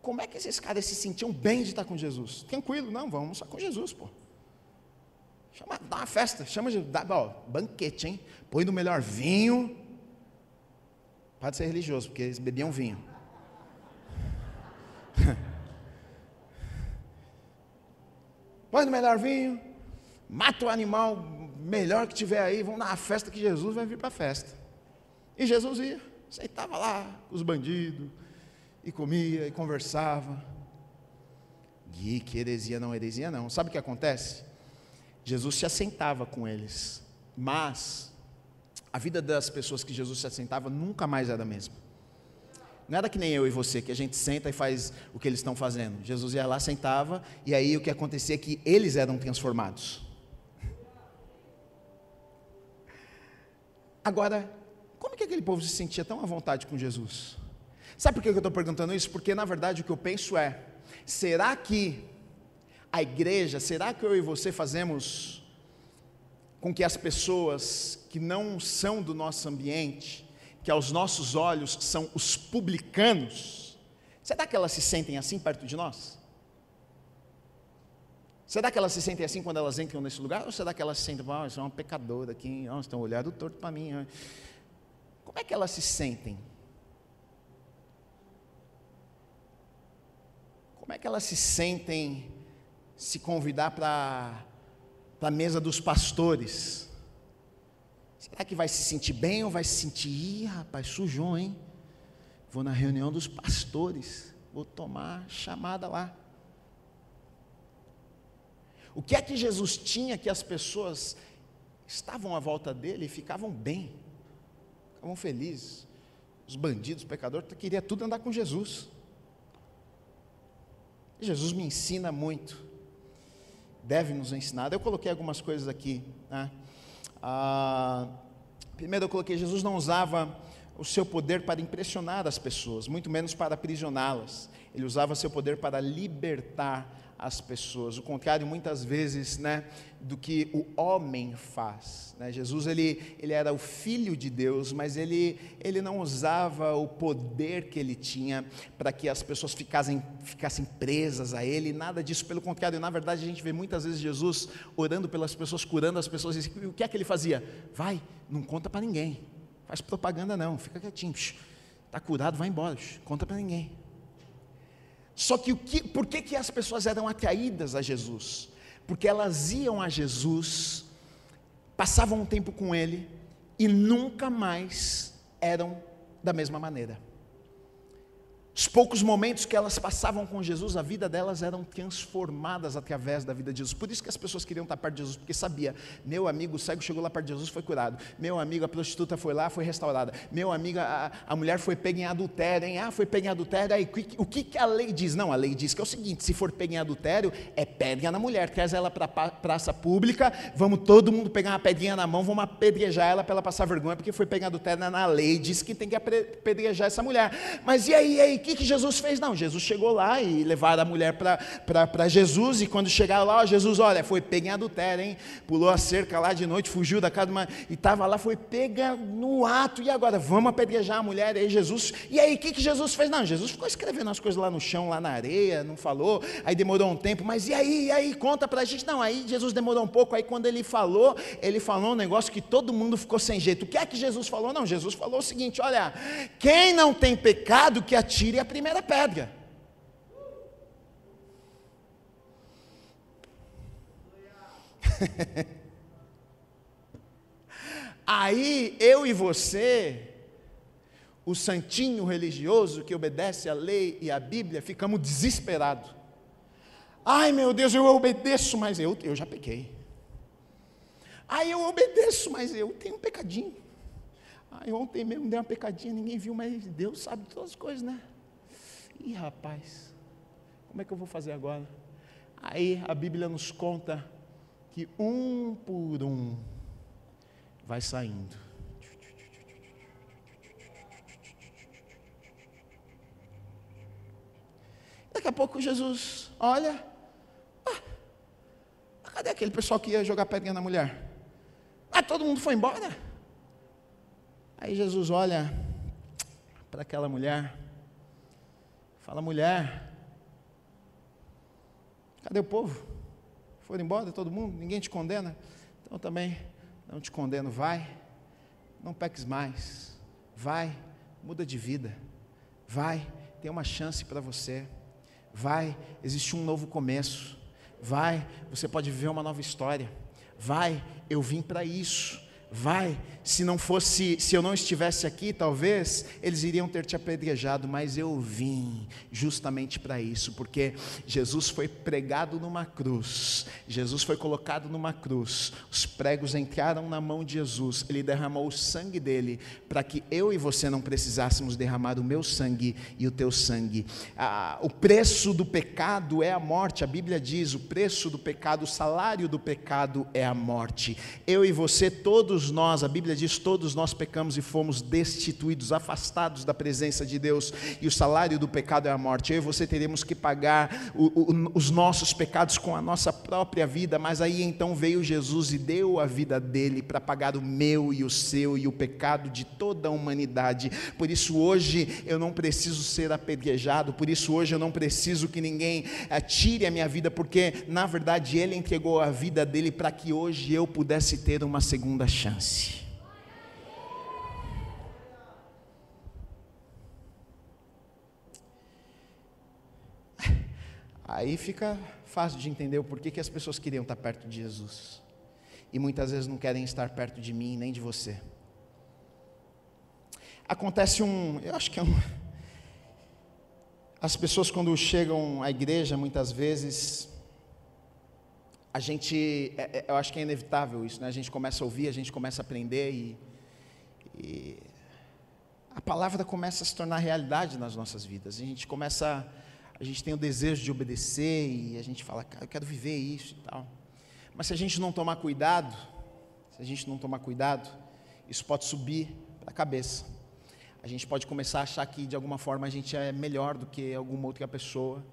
Como é que esses caras se sentiam bem de estar com Jesus? Tranquilo, não, vamos almoçar com Jesus, pô. Chama, dá uma festa, chama de, dá, ó, banquete, hein? Põe no melhor vinho. Pode ser religioso, porque eles bebiam vinho. Põe no melhor vinho mata o animal melhor que tiver aí, dar uma festa que Jesus vai vir para a festa. E Jesus ia, sentava lá os bandidos, e comia, e conversava. E que heresia não, heresia não. Sabe o que acontece? Jesus se assentava com eles, mas a vida das pessoas que Jesus se assentava nunca mais era a mesma. Não era que nem eu e você, que a gente senta e faz o que eles estão fazendo. Jesus ia lá, sentava, e aí o que acontecia é que eles eram transformados. Agora, como que aquele povo se sentia tão à vontade com Jesus? Sabe por que eu estou perguntando isso? Porque na verdade o que eu penso é: será que a igreja, será que eu e você fazemos com que as pessoas que não são do nosso ambiente, que aos nossos olhos são os publicanos, será que elas se sentem assim perto de nós? Será que elas se sentem assim quando elas entram nesse lugar? Ou será que elas se sentem, ah, isso é uma pecadora aqui, oh, estão olhando torto para mim? Como é que elas se sentem? Como é que elas se sentem se convidar para a mesa dos pastores? Será que vai se sentir bem ou vai se sentir, ih, rapaz, sujou, hein? Vou na reunião dos pastores, vou tomar chamada lá. O que é que Jesus tinha que as pessoas estavam à volta dele e ficavam bem, ficavam felizes? Os bandidos, os pecadores, queria tudo andar com Jesus. Jesus me ensina muito, deve nos ensinar. Eu coloquei algumas coisas aqui. Né? Ah, primeiro, eu coloquei: Jesus não usava o seu poder para impressionar as pessoas, muito menos para aprisioná-las. Ele usava seu poder para libertar as pessoas, o contrário muitas vezes, né, do que o homem faz. Né? Jesus ele, ele era o filho de Deus, mas ele, ele não usava o poder que ele tinha para que as pessoas ficassem, ficassem presas a ele, nada disso, pelo contrário, na verdade a gente vê muitas vezes Jesus orando pelas pessoas, curando as pessoas, e o que é que ele fazia? Vai, não conta para ninguém, faz propaganda não, fica quietinho, está curado, vai embora, conta para ninguém. Só que, o que por que, que as pessoas eram atraídas a Jesus? Porque elas iam a Jesus, passavam um tempo com Ele e nunca mais eram da mesma maneira. Os poucos momentos que elas passavam com Jesus, a vida delas eram transformadas através da vida de Jesus. Por isso que as pessoas queriam estar perto de Jesus, porque sabia, meu amigo cego chegou lá perto de Jesus, foi curado. Meu amigo a prostituta foi lá, foi restaurada. Meu amigo a, a mulher foi pega em adultério, hein? Ah, foi pega em adultério. Aí, o que, que a lei diz? Não, a lei diz que é o seguinte: se for pega em adultério, é pedra na mulher, traz ela para a praça pública, vamos todo mundo pegar uma pedrinha na mão, vamos apedrejar ela para ela passar vergonha, porque foi pega em adultério na lei, diz que tem que apedrejar essa mulher. Mas e aí, e aí? Que, que Jesus fez? Não, Jesus chegou lá e levaram a mulher para Jesus, e quando chegaram lá, ó, Jesus, olha, foi pega em adultério, hein? Pulou a cerca lá de noite, fugiu da casa de uma, e estava lá, foi pega no ato, e agora, vamos apedrejar a mulher, aí Jesus, e aí o que, que Jesus fez? Não, Jesus ficou escrevendo as coisas lá no chão, lá na areia, não falou, aí demorou um tempo, mas e aí, e aí, conta para a gente, não, aí Jesus demorou um pouco, aí quando ele falou, ele falou um negócio que todo mundo ficou sem jeito, o que é que Jesus falou? Não, Jesus falou o seguinte, olha, quem não tem pecado, que atire a primeira pedra. Aí eu e você, o santinho religioso que obedece à lei e à Bíblia, ficamos desesperados. Ai meu Deus, eu obedeço, mas eu, eu já pequei. Ai, eu obedeço, mas eu tenho um pecadinho. Ai, ontem mesmo dei uma pecadinha, ninguém viu, mas Deus sabe todas as coisas, né? Ih, rapaz, como é que eu vou fazer agora? Aí a Bíblia nos conta que um por um vai saindo. Daqui a pouco Jesus olha, ah, cadê aquele pessoal que ia jogar pedrinha na mulher? Ah, todo mundo foi embora. Aí Jesus olha para aquela mulher Fala, mulher, cadê o povo? Foram embora todo mundo? Ninguém te condena? Então também não te condeno, vai, não peques mais, vai, muda de vida, vai, tem uma chance para você, vai, existe um novo começo, vai, você pode viver uma nova história, vai, eu vim para isso, vai, se não fosse, se eu não estivesse aqui, talvez eles iriam ter te apedrejado, mas eu vim justamente para isso, porque Jesus foi pregado numa cruz, Jesus foi colocado numa cruz, os pregos entraram na mão de Jesus, ele derramou o sangue dele, para que eu e você não precisássemos derramar o meu sangue e o teu sangue. Ah, o preço do pecado é a morte, a Bíblia diz: o preço do pecado, o salário do pecado é a morte. Eu e você, todos todos nós, a Bíblia diz, todos nós pecamos e fomos destituídos, afastados da presença de Deus, e o salário do pecado é a morte. Eu e você teremos que pagar o, o, os nossos pecados com a nossa própria vida, mas aí então veio Jesus e deu a vida dele para pagar o meu e o seu e o pecado de toda a humanidade. Por isso hoje eu não preciso ser apedrejado, por isso hoje eu não preciso que ninguém tire a minha vida, porque na verdade ele entregou a vida dele para que hoje eu pudesse ter uma segunda chance. Aí fica fácil de entender o porquê que as pessoas queriam estar perto de Jesus. E muitas vezes não querem estar perto de mim nem de você. Acontece um, eu acho que é um. As pessoas quando chegam à igreja, muitas vezes, a gente, é, é, eu acho que é inevitável isso, né? A gente começa a ouvir, a gente começa a aprender e, e a palavra começa a se tornar realidade nas nossas vidas. A gente começa, a gente tem o desejo de obedecer e a gente fala, cara, eu quero viver isso e tal. Mas se a gente não tomar cuidado, se a gente não tomar cuidado, isso pode subir para a cabeça. A gente pode começar a achar que de alguma forma a gente é melhor do que alguma outra pessoa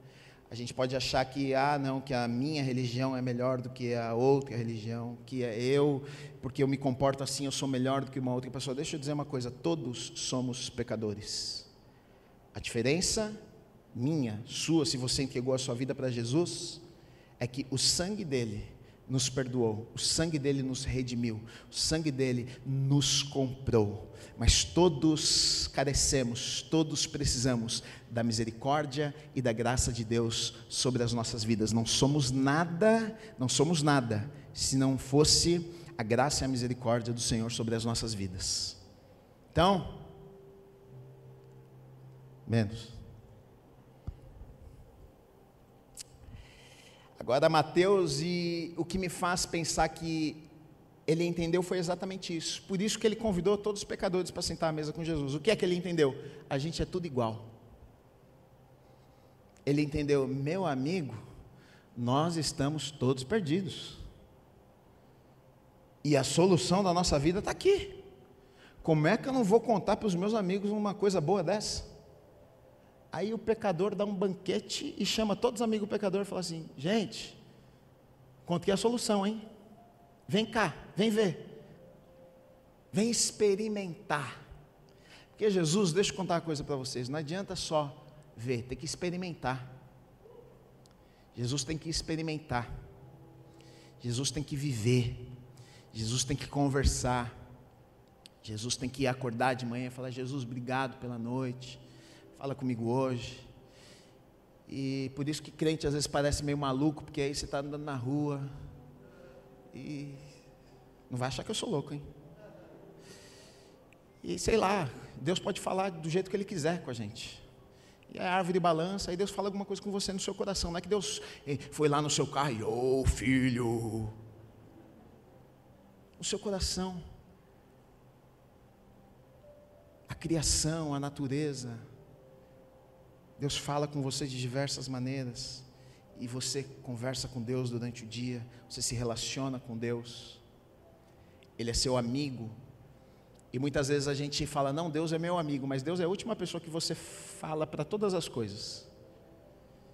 a gente pode achar que, ah, não, que a minha religião é melhor do que a outra religião, que é eu, porque eu me comporto assim, eu sou melhor do que uma outra pessoa. Deixa eu dizer uma coisa: todos somos pecadores. A diferença minha, sua, se você entregou a sua vida para Jesus, é que o sangue dele nos perdoou, o sangue dele nos redimiu, o sangue dele nos comprou. Mas todos carecemos, todos precisamos da misericórdia e da graça de Deus sobre as nossas vidas. Não somos nada, não somos nada, se não fosse a graça e a misericórdia do Senhor sobre as nossas vidas. Então, menos. Agora, Mateus, e o que me faz pensar que ele entendeu foi exatamente isso. Por isso que ele convidou todos os pecadores para sentar à mesa com Jesus. O que é que ele entendeu? A gente é tudo igual. Ele entendeu, meu amigo, nós estamos todos perdidos. E a solução da nossa vida está aqui. Como é que eu não vou contar para os meus amigos uma coisa boa dessa? Aí o pecador dá um banquete e chama todos os amigos do pecador e fala assim: gente, contei a solução, hein? Vem cá, vem ver. Vem experimentar. Porque Jesus, deixa eu contar uma coisa para vocês: não adianta só ver, tem que experimentar. Jesus tem que experimentar. Jesus tem que viver. Jesus tem que conversar. Jesus tem que acordar de manhã e falar: Jesus, obrigado pela noite fala comigo hoje. E por isso que crente às vezes parece meio maluco, porque aí você está andando na rua e não vai achar que eu sou louco, hein? E sei lá, Deus pode falar do jeito que Ele quiser com a gente. E a árvore balança, aí Deus fala alguma coisa com você no seu coração. Não é que Deus eh, foi lá no seu carro e, ô oh, filho, o seu coração, a criação, a natureza, Deus fala com você de diversas maneiras. E você conversa com Deus durante o dia, você se relaciona com Deus. Ele é seu amigo. E muitas vezes a gente fala: "Não, Deus é meu amigo", mas Deus é a última pessoa que você fala para todas as coisas.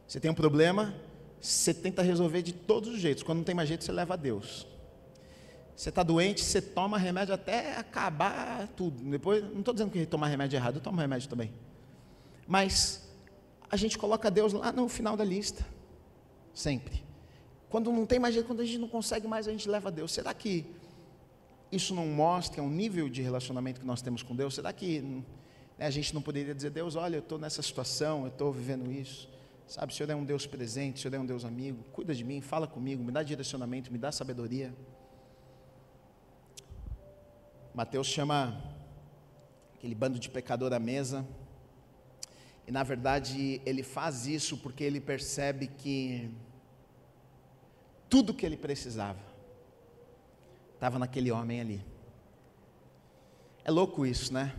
Você tem um problema, você tenta resolver de todos os jeitos. Quando não tem mais jeito, você leva a Deus. Você está doente, você toma remédio até acabar tudo. Depois, não estou dizendo que tomar remédio é errado, eu tomo remédio também. Mas a gente coloca Deus lá no final da lista. Sempre. Quando não tem mais jeito, quando a gente não consegue mais, a gente leva a Deus. Será que isso não mostra um nível de relacionamento que nós temos com Deus? Será que né, a gente não poderia dizer, Deus, olha, eu estou nessa situação, eu estou vivendo isso. Sabe, o Senhor é um Deus presente, o Senhor é um Deus amigo, cuida de mim, fala comigo, me dá direcionamento, me dá sabedoria. Mateus chama aquele bando de pecador à mesa. E na verdade ele faz isso porque ele percebe que tudo que ele precisava estava naquele homem ali. É louco isso, né?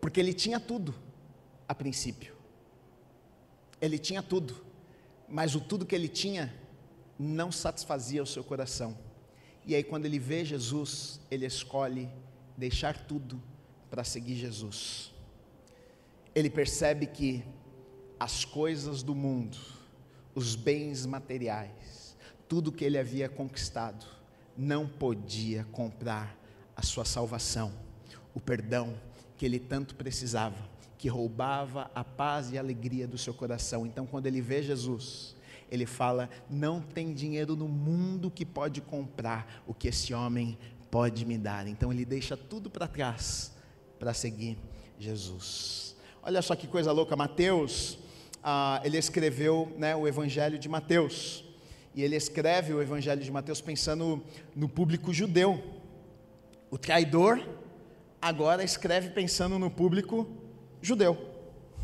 Porque ele tinha tudo a princípio. Ele tinha tudo, mas o tudo que ele tinha não satisfazia o seu coração. E aí, quando ele vê Jesus, ele escolhe deixar tudo para seguir Jesus. Ele percebe que as coisas do mundo, os bens materiais, tudo que ele havia conquistado, não podia comprar a sua salvação, o perdão que ele tanto precisava, que roubava a paz e a alegria do seu coração. Então, quando ele vê Jesus, ele fala: Não tem dinheiro no mundo que pode comprar o que esse homem pode me dar. Então, ele deixa tudo para trás para seguir Jesus. Olha só que coisa louca, Mateus, ah, ele escreveu né, o Evangelho de Mateus. E ele escreve o Evangelho de Mateus pensando no público judeu. O traidor agora escreve pensando no público judeu.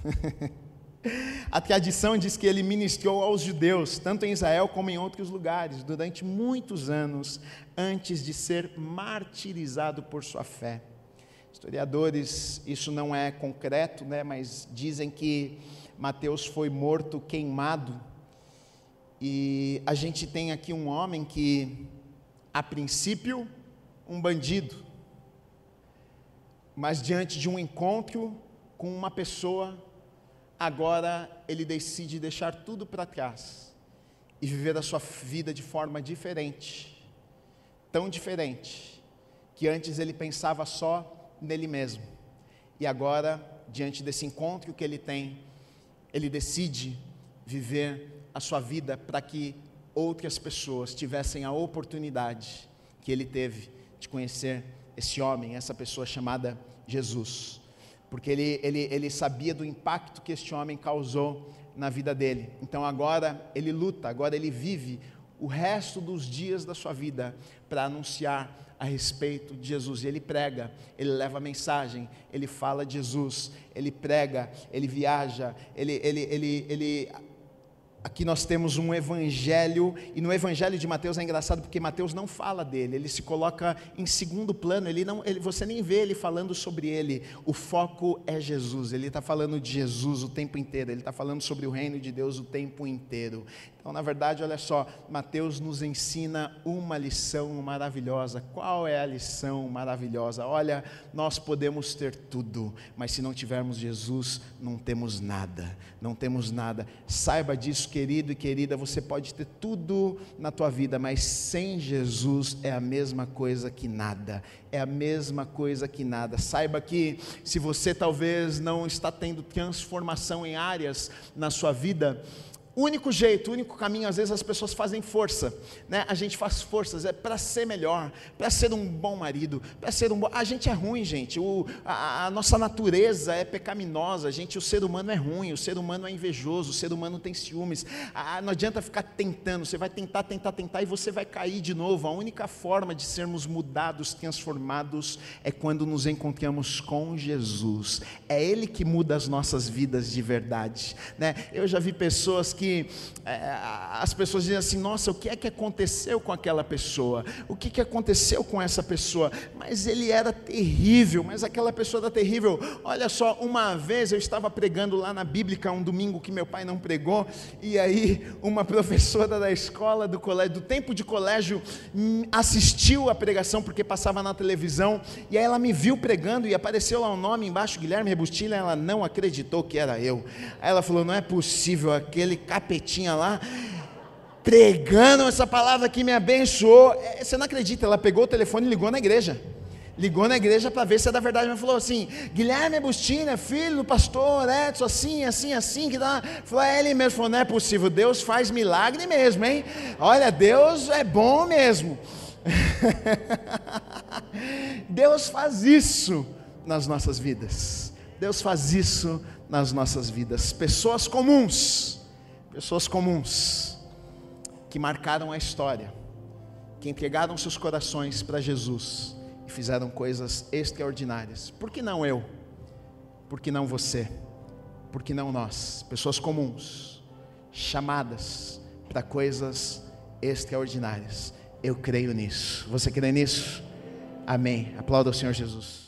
A tradição diz que ele ministrou aos judeus, tanto em Israel como em outros lugares, durante muitos anos, antes de ser martirizado por sua fé. Historiadores, isso não é concreto, né, mas dizem que Mateus foi morto queimado. E a gente tem aqui um homem que, a princípio, um bandido, mas diante de um encontro com uma pessoa, agora ele decide deixar tudo para trás e viver a sua vida de forma diferente, tão diferente, que antes ele pensava só nele mesmo. E agora, diante desse encontro que ele tem, ele decide viver a sua vida para que outras pessoas tivessem a oportunidade que ele teve de conhecer esse homem, essa pessoa chamada Jesus. Porque ele, ele, ele sabia do impacto que este homem causou na vida dele. Então agora ele luta, agora ele vive o resto dos dias da sua vida para anunciar a respeito de Jesus. E ele prega, ele leva a mensagem, ele fala de Jesus, ele prega, ele viaja, ele, ele, ele, ele Aqui nós temos um evangelho, e no evangelho de Mateus é engraçado porque Mateus não fala dele, ele se coloca em segundo plano, ele não, ele, você nem vê ele falando sobre ele, o foco é Jesus, ele está falando de Jesus o tempo inteiro, ele está falando sobre o reino de Deus o tempo inteiro. Então, na verdade, olha só, Mateus nos ensina uma lição maravilhosa. Qual é a lição maravilhosa? Olha, nós podemos ter tudo, mas se não tivermos Jesus, não temos nada. Não temos nada. Saiba disso, querido e querida, você pode ter tudo na tua vida, mas sem Jesus é a mesma coisa que nada. É a mesma coisa que nada. Saiba que se você talvez não está tendo transformação em áreas na sua vida, único jeito, o único caminho, às vezes as pessoas fazem força, né? A gente faz forças é para ser melhor, para ser um bom marido, para ser um bom. A gente é ruim, gente. O, a, a, nossa natureza é pecaminosa, gente. O ser humano é ruim, o ser humano é invejoso, o ser humano tem ciúmes. Ah, não adianta ficar tentando. Você vai tentar, tentar, tentar e você vai cair de novo. A única forma de sermos mudados, transformados, é quando nos encontramos com Jesus. É Ele que muda as nossas vidas de verdade, né? Eu já vi pessoas que que é, as pessoas dizem assim: nossa, o que é que aconteceu com aquela pessoa? O que, que aconteceu com essa pessoa? Mas ele era terrível, mas aquela pessoa era terrível. Olha só, uma vez eu estava pregando lá na Bíblica, um domingo que meu pai não pregou, e aí uma professora da escola, do colégio, do tempo de colégio, assistiu a pregação porque passava na televisão, e aí ela me viu pregando e apareceu lá o um nome embaixo, Guilherme Rebustilha, ela não acreditou que era eu. Aí ela falou: não é possível, aquele cara capetinha lá, pregando essa palavra que me abençoou. É, você não acredita, ela pegou o telefone e ligou na igreja. Ligou na igreja para ver se é da verdade, mas falou assim: Guilherme Bustina, filho do pastor Edson, assim, assim, assim, que dá. Falou, é ele mesmo. Falou, não é possível, Deus faz milagre mesmo, hein? Olha, Deus é bom mesmo. Deus faz isso nas nossas vidas. Deus faz isso nas nossas vidas. Pessoas comuns pessoas comuns que marcaram a história, que entregaram seus corações para Jesus e fizeram coisas extraordinárias. Por que não eu? Por que não você? Por que não nós? Pessoas comuns, chamadas para coisas extraordinárias. Eu creio nisso. Você crê nisso? Amém. Aplauda o Senhor Jesus.